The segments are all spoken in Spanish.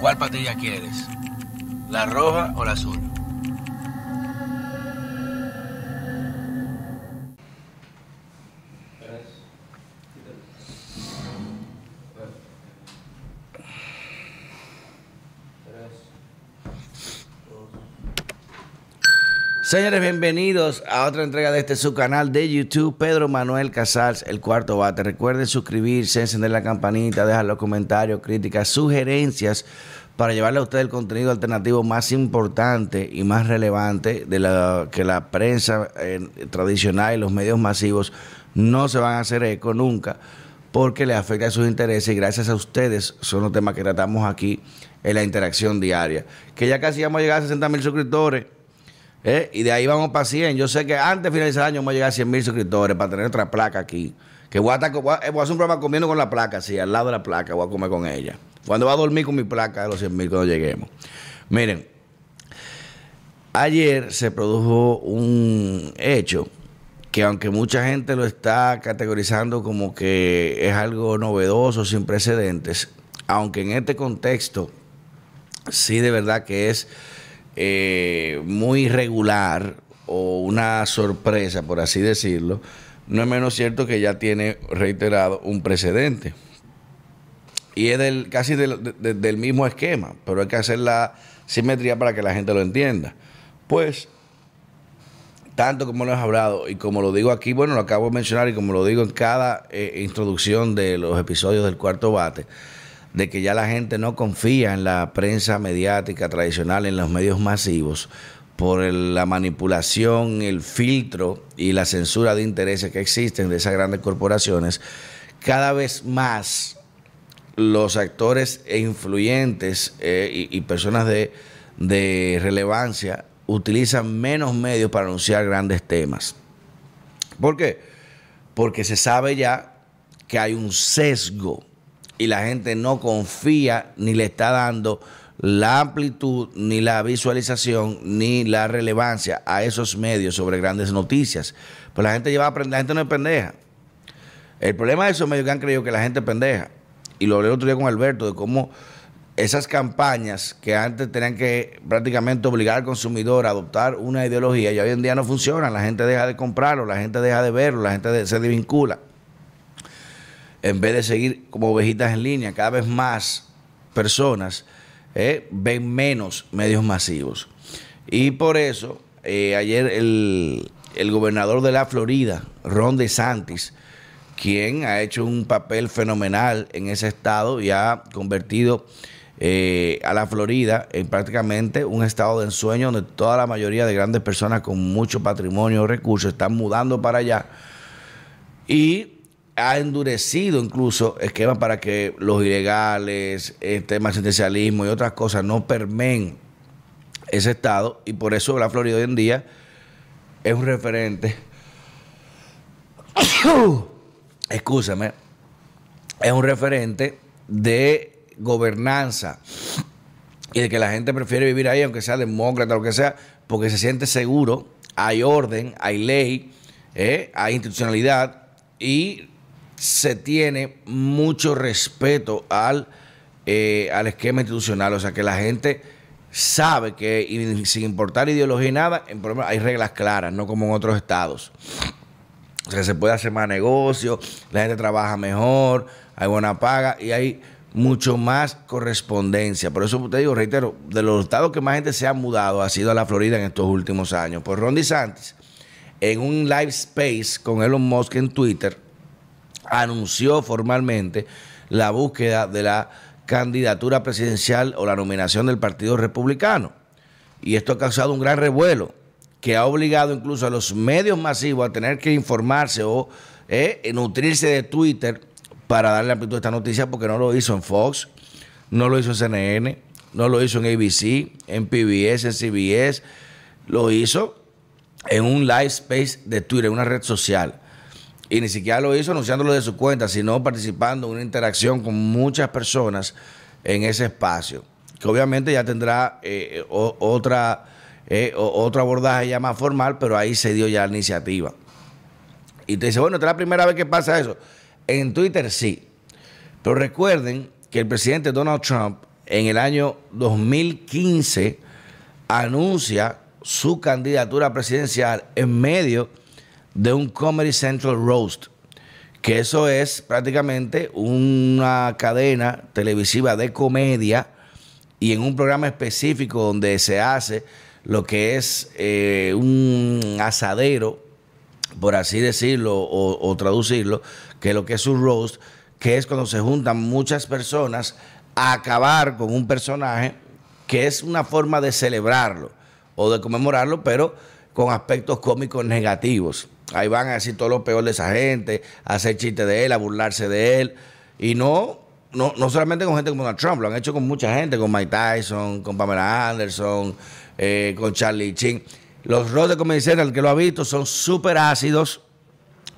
¿Cuál patilla quieres? ¿La roja o la azul? Señores, bienvenidos a otra entrega de este su canal de YouTube, Pedro Manuel Casals, el cuarto bate. Recuerden suscribirse, encender la campanita, dejar los comentarios, críticas, sugerencias para llevarle a usted el contenido alternativo más importante y más relevante de la que la prensa tradicional y los medios masivos no se van a hacer eco nunca porque le afecta a sus intereses y gracias a ustedes son los temas que tratamos aquí en la interacción diaria. Que ya casi vamos a llegar a 60 mil suscriptores. ¿Eh? Y de ahí vamos para 100. Yo sé que antes de finalizar el año vamos a llegar a 100 mil suscriptores para tener otra placa aquí. Que voy a, estar, voy, a, hacer un programa comiendo con la placa, sí, al lado de la placa, voy a comer con ella. Cuando va a dormir con mi placa de los 100 mil cuando lleguemos. Miren, ayer se produjo un hecho que aunque mucha gente lo está categorizando como que es algo novedoso, sin precedentes, aunque en este contexto sí de verdad que es eh, muy regular o una sorpresa, por así decirlo, no es menos cierto que ya tiene reiterado un precedente. Y es del, casi del, mismo esquema, pero hay que hacer la simetría para que la gente lo entienda. Pues, tanto como lo hemos hablado y como lo digo aquí, bueno, lo acabo de mencionar y como lo digo en cada eh, introducción de los episodios del cuarto bate, de que ya la gente no confía en la prensa mediática tradicional, en los medios masivos, por la manipulación, el filtro y la censura de intereses que existen de esas grandes corporaciones, cada vez más los actores e influyentes eh, y, personas de, de relevancia utilizan menos medios para anunciar grandes temas. ¿Por qué? Porque se sabe ya que hay un sesgo y la gente no confía ni le está dando la amplitud, ni la visualización, ni la relevancia a esos medios sobre grandes noticias. Pues la gente lleva a la gente no es pendeja. El problema de esos medios que han creído que la gente es pendeja, y lo hablé el otro día con Alberto, de cómo esas campañas que antes tenían que prácticamente obligar al consumidor a adoptar una ideología y hoy en día no funcionan, la gente deja de comprarlo, la gente deja de verlo, la gente se desvincula en vez de seguir como ovejitas en línea, cada vez más personas eh, ven menos medios masivos. Y por eso, eh, ayer el, el, gobernador de la Florida, Ron DeSantis, quien ha hecho un papel fenomenal en ese estado y ha convertido eh, a la Florida en prácticamente un estado de ensueño donde toda la mayoría de grandes personas con mucho patrimonio o recursos están mudando para allá. Y ha endurecido incluso esquemas para que los ilegales, el tema del sentencialismo y otras cosas no permeen ese estado y por eso la Florida hoy en día es un referente. Escúchame, es un referente de gobernanza y de que la gente prefiere vivir ahí, aunque sea demócrata o lo que sea, porque se siente seguro, hay orden, hay ley, ¿eh? hay institucionalidad y se tiene mucho respeto al, eh, al esquema institucional, o sea que la gente sabe que sin importar ideología y nada, en hay reglas claras, no como en otros estados. O sea, se puede hacer más negocio, la gente trabaja mejor, hay buena paga y hay mucho más correspondencia. Por eso te digo, reitero, de los estados que más gente se ha mudado ha sido a la Florida en estos últimos años. Pues Ron DeSantis, en un live space con Elon Musk en Twitter, anunció formalmente la búsqueda de la candidatura presidencial o la nominación del Partido Republicano. Y esto ha causado un gran revuelo que ha obligado incluso a los medios masivos a tener que informarse o eh, nutrirse de Twitter para darle amplitud a esta noticia porque no lo hizo en Fox, no lo hizo en CNN, no lo hizo en ABC, en PBS, en CBS, lo hizo en un live space de Twitter, una red social. Y ni siquiera lo hizo anunciándolo de su cuenta, sino participando en una interacción con muchas personas en ese espacio. Que obviamente ya tendrá eh, otra, eh, otro abordaje ya más formal, pero ahí se dio ya la iniciativa. Y te dice, bueno, esta es la primera vez que pasa eso. En Twitter sí. Pero recuerden que el presidente Donald Trump en el año 2015 anuncia su candidatura presidencial en medio de un Comedy Central Roast, que eso es prácticamente una cadena televisiva de comedia y en un programa específico donde se hace lo que es eh, un asadero, por así decirlo o, traducirlo, que lo que es un roast, que es cuando se juntan muchas personas a acabar con un personaje, que es una forma de celebrarlo o de conmemorarlo, pero con aspectos cómicos negativos. Ahí van a decir todo lo peor de esa gente, a hacer chistes de él, a burlarse de él. Y no, no, no solamente con gente como Donald Trump, lo han hecho con mucha gente, con Mike Tyson, con Pamela Anderson, eh, con Charlie Chin. Los roles de Comedy el que lo ha visto, son súper ácidos,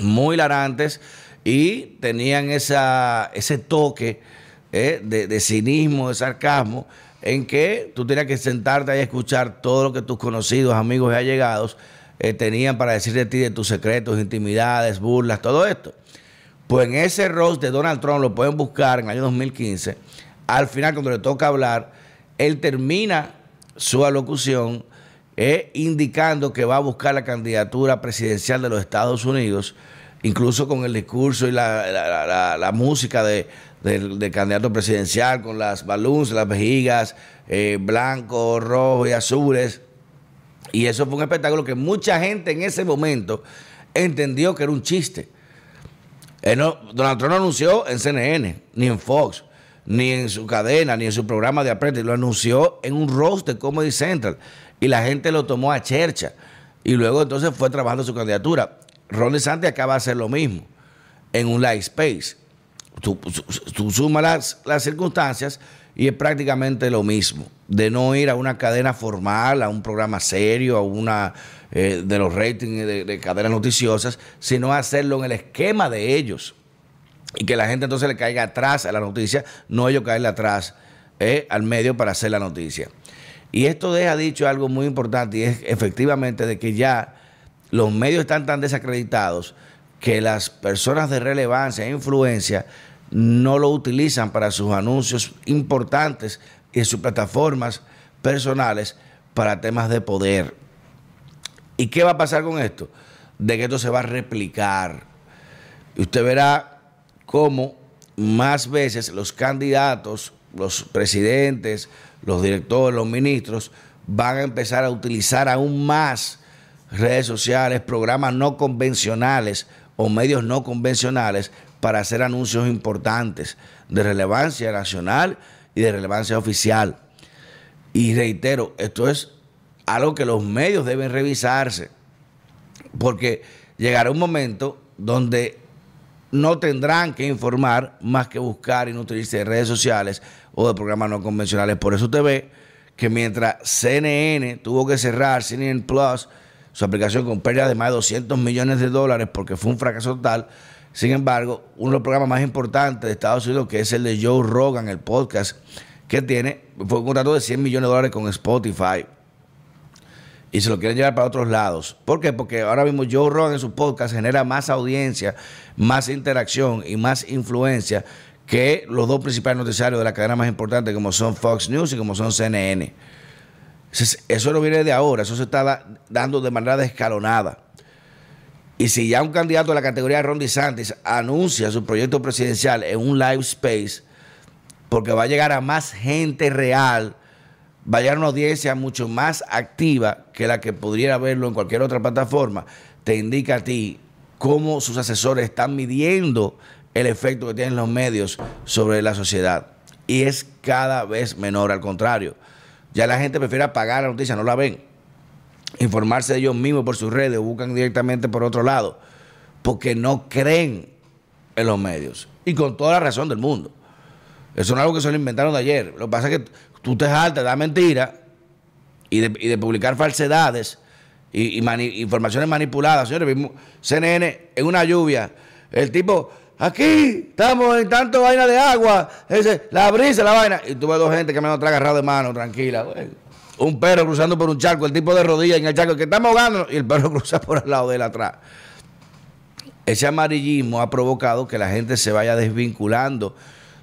muy hilarantes y tenían esa, ese toque eh, de, cinismo, de sarcasmo, en que tú tenías que sentarte y escuchar todo lo que tus conocidos, amigos y allegados eh, tenían para decir de ti, de tus secretos, intimidades, burlas, todo esto. Pues en ese roast de Donald Trump, lo pueden buscar en el año 2015, al final cuando le toca hablar, él termina su alocución eh, indicando que va a buscar la candidatura presidencial de los Estados Unidos, incluso con el discurso y la, música de, del, candidato presidencial, con las balloons, las vejigas, eh, blancos, rojos y azules. Y eso fue un espectáculo que mucha gente en ese momento entendió que era un chiste. Donald Trump no anunció en CNN, ni en Fox, ni en su cadena, ni en su programa de Apprentice. Lo anunció en un roast de Comedy Central. Y la gente lo tomó a chercha. Y luego entonces fue trabajando su candidatura. Ron DeSantis acaba de hacer lo mismo en un live space. Tú, sumas las, las circunstancias y es prácticamente lo mismo, de no ir a una cadena formal, a un programa serio, a una eh, de los ratings de, cadenas noticiosas, sino hacerlo en el esquema de ellos. Y que la gente entonces le caiga atrás a la noticia, no ellos caerle atrás eh, al medio para hacer la noticia. Y esto deja dicho algo muy importante y es efectivamente de que ya los medios están tan desacreditados que las personas de relevancia e influencia no lo utilizan para sus anuncios importantes y sus plataformas personales para temas de poder. ¿Y qué va a pasar con esto? De que esto se va a replicar. Y usted verá cómo más veces los candidatos, los presidentes, los directores, los ministros, van a empezar a utilizar aún más redes sociales, programas no convencionales o medios no convencionales para hacer anuncios importantes de relevancia nacional y de relevancia oficial. Y reitero, esto es algo que los medios deben revisarse, porque llegará un momento donde no tendrán que informar más que buscar y nutrirse de redes sociales o de programas no convencionales. Por eso usted ve que mientras CNN tuvo que cerrar CNN Plus, su aplicación con pérdida de más de 200 millones de dólares porque fue un fracaso total, sin embargo, uno de los programas más importantes de Estados Unidos, que es el de Joe Rogan, el podcast que tiene, fue un contrato de 100 millones de dólares con Spotify. Y se lo quieren llevar para otros lados. ¿Por qué? Porque ahora mismo Joe Rogan en su podcast genera más audiencia, más interacción y más influencia que los dos principales noticiarios de la cadena más importante, como son Fox News y como son CNN. Eso no viene de ahora, eso se está dando de manera escalonada. Y si ya un candidato de la categoría de Ron DeSantis anuncia su proyecto presidencial en un live space, porque va a llegar a más gente real, va a llegar a una audiencia mucho más activa que la que podría verlo en cualquier otra plataforma, te indica a ti cómo sus asesores están midiendo el efecto que tienen los medios sobre la sociedad. Y es cada vez menor, al contrario. Ya la gente prefiere apagar la noticia, no la ven informarse de ellos mismos por sus redes o buscan directamente por otro lado, porque no creen en los medios. Y con toda la razón del mundo. Eso no es algo que se lo inventaron de ayer. Lo que pasa es que tú te jaltas de mentira y de, publicar falsedades y, informaciones manipuladas. Señores, CNN en una lluvia, el tipo, aquí estamos en tanto vaina de agua, ese, la brisa, la vaina. Y tuve dos gente que me han agarrado de mano, tranquila un perro cruzando por un charco, el tipo de rodillas en el charco, que está ahogando, y el perro cruza por el lado de él atrás. Ese amarillismo ha provocado que la gente se vaya desvinculando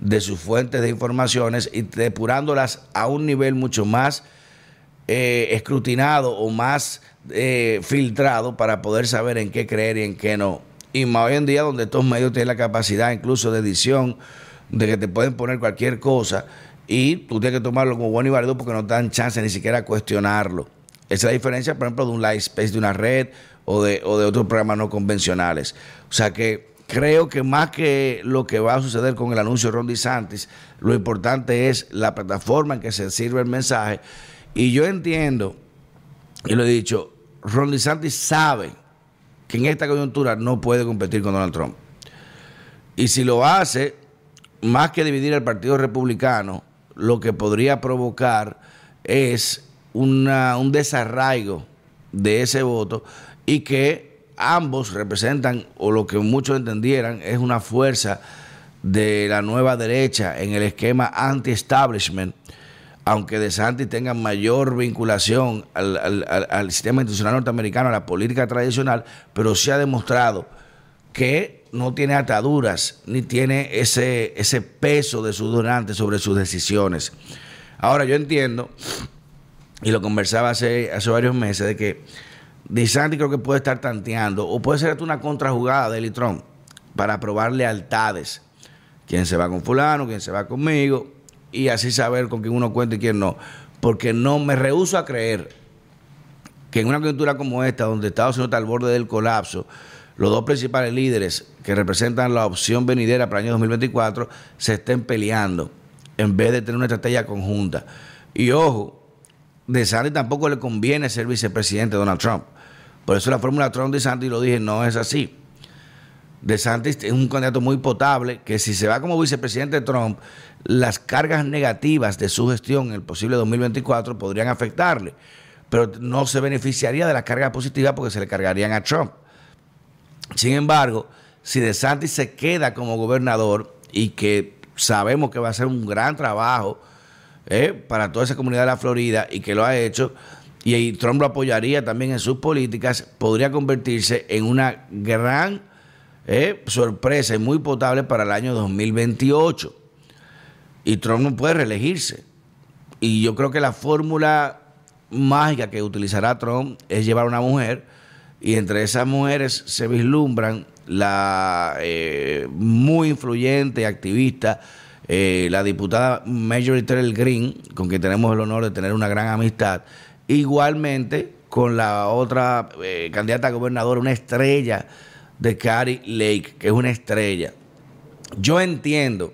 de sus fuentes de informaciones y depurándolas a un nivel mucho más eh, escrutinado o más eh, filtrado para poder saber en qué creer y en qué no. Y más hoy en día donde estos medios tienen la capacidad incluso de edición, de que te pueden poner cualquier cosa y tú tienes que tomarlo como bueno y válido porque no te dan chance ni siquiera a cuestionarlo. Esa es la diferencia, por ejemplo, de un live space de una red o de, o de otros programas no convencionales. O sea que creo que más que lo que va a suceder con el anuncio de Ron DeSantis, lo importante es la plataforma en que se sirve el mensaje. Y yo entiendo, y lo he dicho, Ron DeSantis sabe que en esta coyuntura no puede competir con Donald Trump. Y si lo hace, más que dividir al Partido Republicano, lo que podría provocar es una, un desarraigo de ese voto y que ambos representan, o lo que muchos entendieran, es una fuerza de la nueva derecha en el esquema anti-establishment, aunque De Santi tenga mayor vinculación al, sistema institucional norteamericano, a la política tradicional, pero se ha demostrado que no tiene ataduras ni tiene ese, ese peso de su donante sobre sus decisiones. Ahora yo entiendo, y lo conversaba hace, hace varios meses, de que DeSantis creo que puede estar tanteando, o puede ser una contrajugada de Trump para probar lealtades. Quién se va con fulano, quién se va conmigo, y así saber con quién uno cuenta y quién no. Porque no me rehuso a creer que en una coyuntura como esta, donde Estados Unidos está al borde del colapso, los dos principales líderes que representan la opción venidera para el año 2024 se estén peleando en vez de tener una estrategia conjunta. Y ojo, de Santi tampoco le conviene ser vicepresidente de Donald Trump. Por eso la fórmula Trump de Santi, lo dije, no es así. De Santis es un candidato muy potable que si se va como vicepresidente de Trump, las cargas negativas de su gestión en el posible 2024 podrían afectarle, pero no se beneficiaría de las cargas positivas porque se le cargarían a Trump. Sin embargo, si De Santis se queda como gobernador y que sabemos que va a ser un gran trabajo eh, para toda esa comunidad de la Florida y que lo ha hecho, y Trump lo apoyaría también en sus políticas, podría convertirse en una gran eh, sorpresa y muy potable para el año 2028. Y Trump no puede reelegirse. Y yo creo que la fórmula mágica que utilizará Trump es llevar a una mujer y entre esas mujeres se vislumbran la eh, muy influyente activista eh, la diputada Marjorie Taylor Green, con quien tenemos el honor de tener una gran amistad, igualmente con la otra eh, candidata a gobernadora, una estrella de Carrie Lake, que es una estrella. Yo entiendo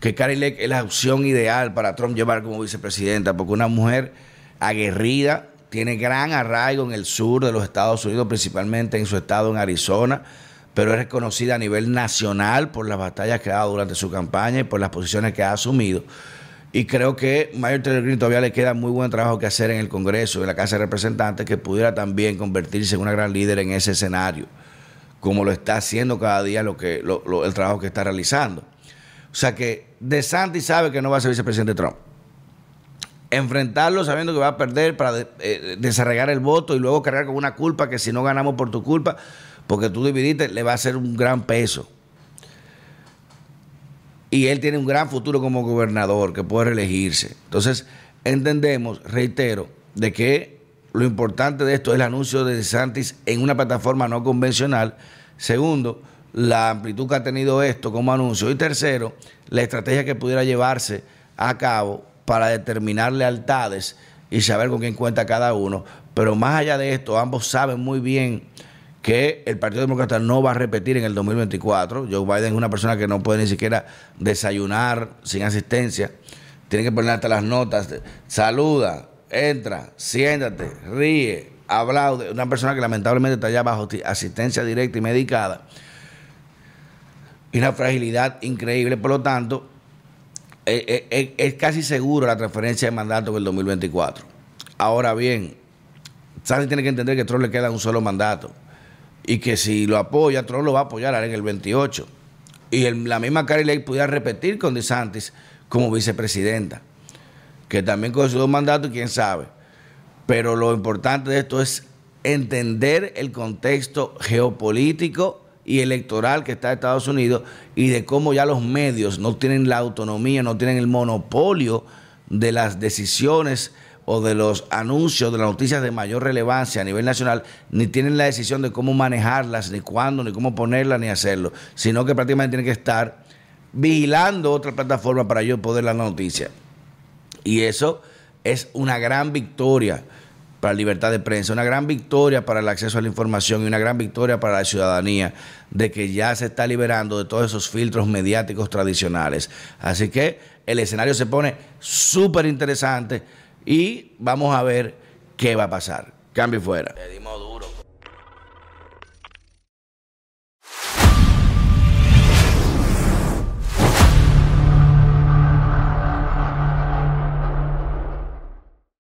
que Carrie Lake es la opción ideal para Trump llevar como vicepresidenta, porque una mujer aguerrida, tiene gran arraigo en el sur de los Estados Unidos, principalmente en su estado en Arizona pero es reconocida a nivel nacional por las batallas que ha dado durante su campaña y por las posiciones que ha asumido. Y creo que Mayor Taylor Green todavía le queda muy buen trabajo que hacer en el Congreso, en la Casa de Representantes, que pudiera también convertirse en una gran líder en ese escenario, como lo está haciendo cada día lo que, el trabajo que está realizando. O sea que De Santi sabe que no va a ser vicepresidente Trump. Enfrentarlo sabiendo que va a perder para eh, desarreglar el voto y luego cargar con una culpa que si no ganamos por tu culpa, porque tú dividiste, le va a ser un gran peso. Y él tiene un gran futuro como gobernador que puede reelegirse. Entonces, entendemos, reitero, de que lo importante de esto es el anuncio de DeSantis en una plataforma no convencional. Segundo, la amplitud que ha tenido esto como anuncio. Y tercero, la estrategia que pudiera llevarse a cabo para determinar lealtades y saber con quién cuenta cada uno. Pero más allá de esto, ambos saben muy bien que el Partido Demócrata no va a repetir en el 2024. Joe Biden es una persona que no puede ni siquiera desayunar sin asistencia. Tiene que poner hasta las notas. Saluda, entra, siéntate, ríe, aplaude. Una persona que lamentablemente está ya bajo asistencia directa y medicada. Y una fragilidad increíble. Por lo tanto, eh, eh, eh, es, casi seguro la transferencia de mandato en el 2024. Ahora bien, Sánchez tiene que entender que Trump le queda un solo mandato y que si lo apoya, Trump lo va a apoyar en el 28. Y la misma Carrie Lake pudiera repetir con DeSantis como vicepresidenta, que también con sus dos mandatos, quién sabe. Pero lo importante de esto es entender el contexto geopolítico y electoral que está en Estados Unidos y de cómo ya los medios no tienen la autonomía, no tienen el monopolio de las decisiones o de los anuncios, de las noticias de mayor relevancia a nivel nacional, ni tienen la decisión de cómo manejarlas, ni cuándo, ni cómo ponerlas, ni hacerlo, sino que prácticamente tienen que estar vigilando otra plataforma para yo poder dar la noticia. Y eso es una gran victoria para la libertad de prensa, una gran victoria para el acceso a la información y una gran victoria para la ciudadanía de que ya se está liberando de todos esos filtros mediáticos tradicionales. Así que el escenario se pone súper interesante y vamos a ver qué va a pasar. Cambio fuera.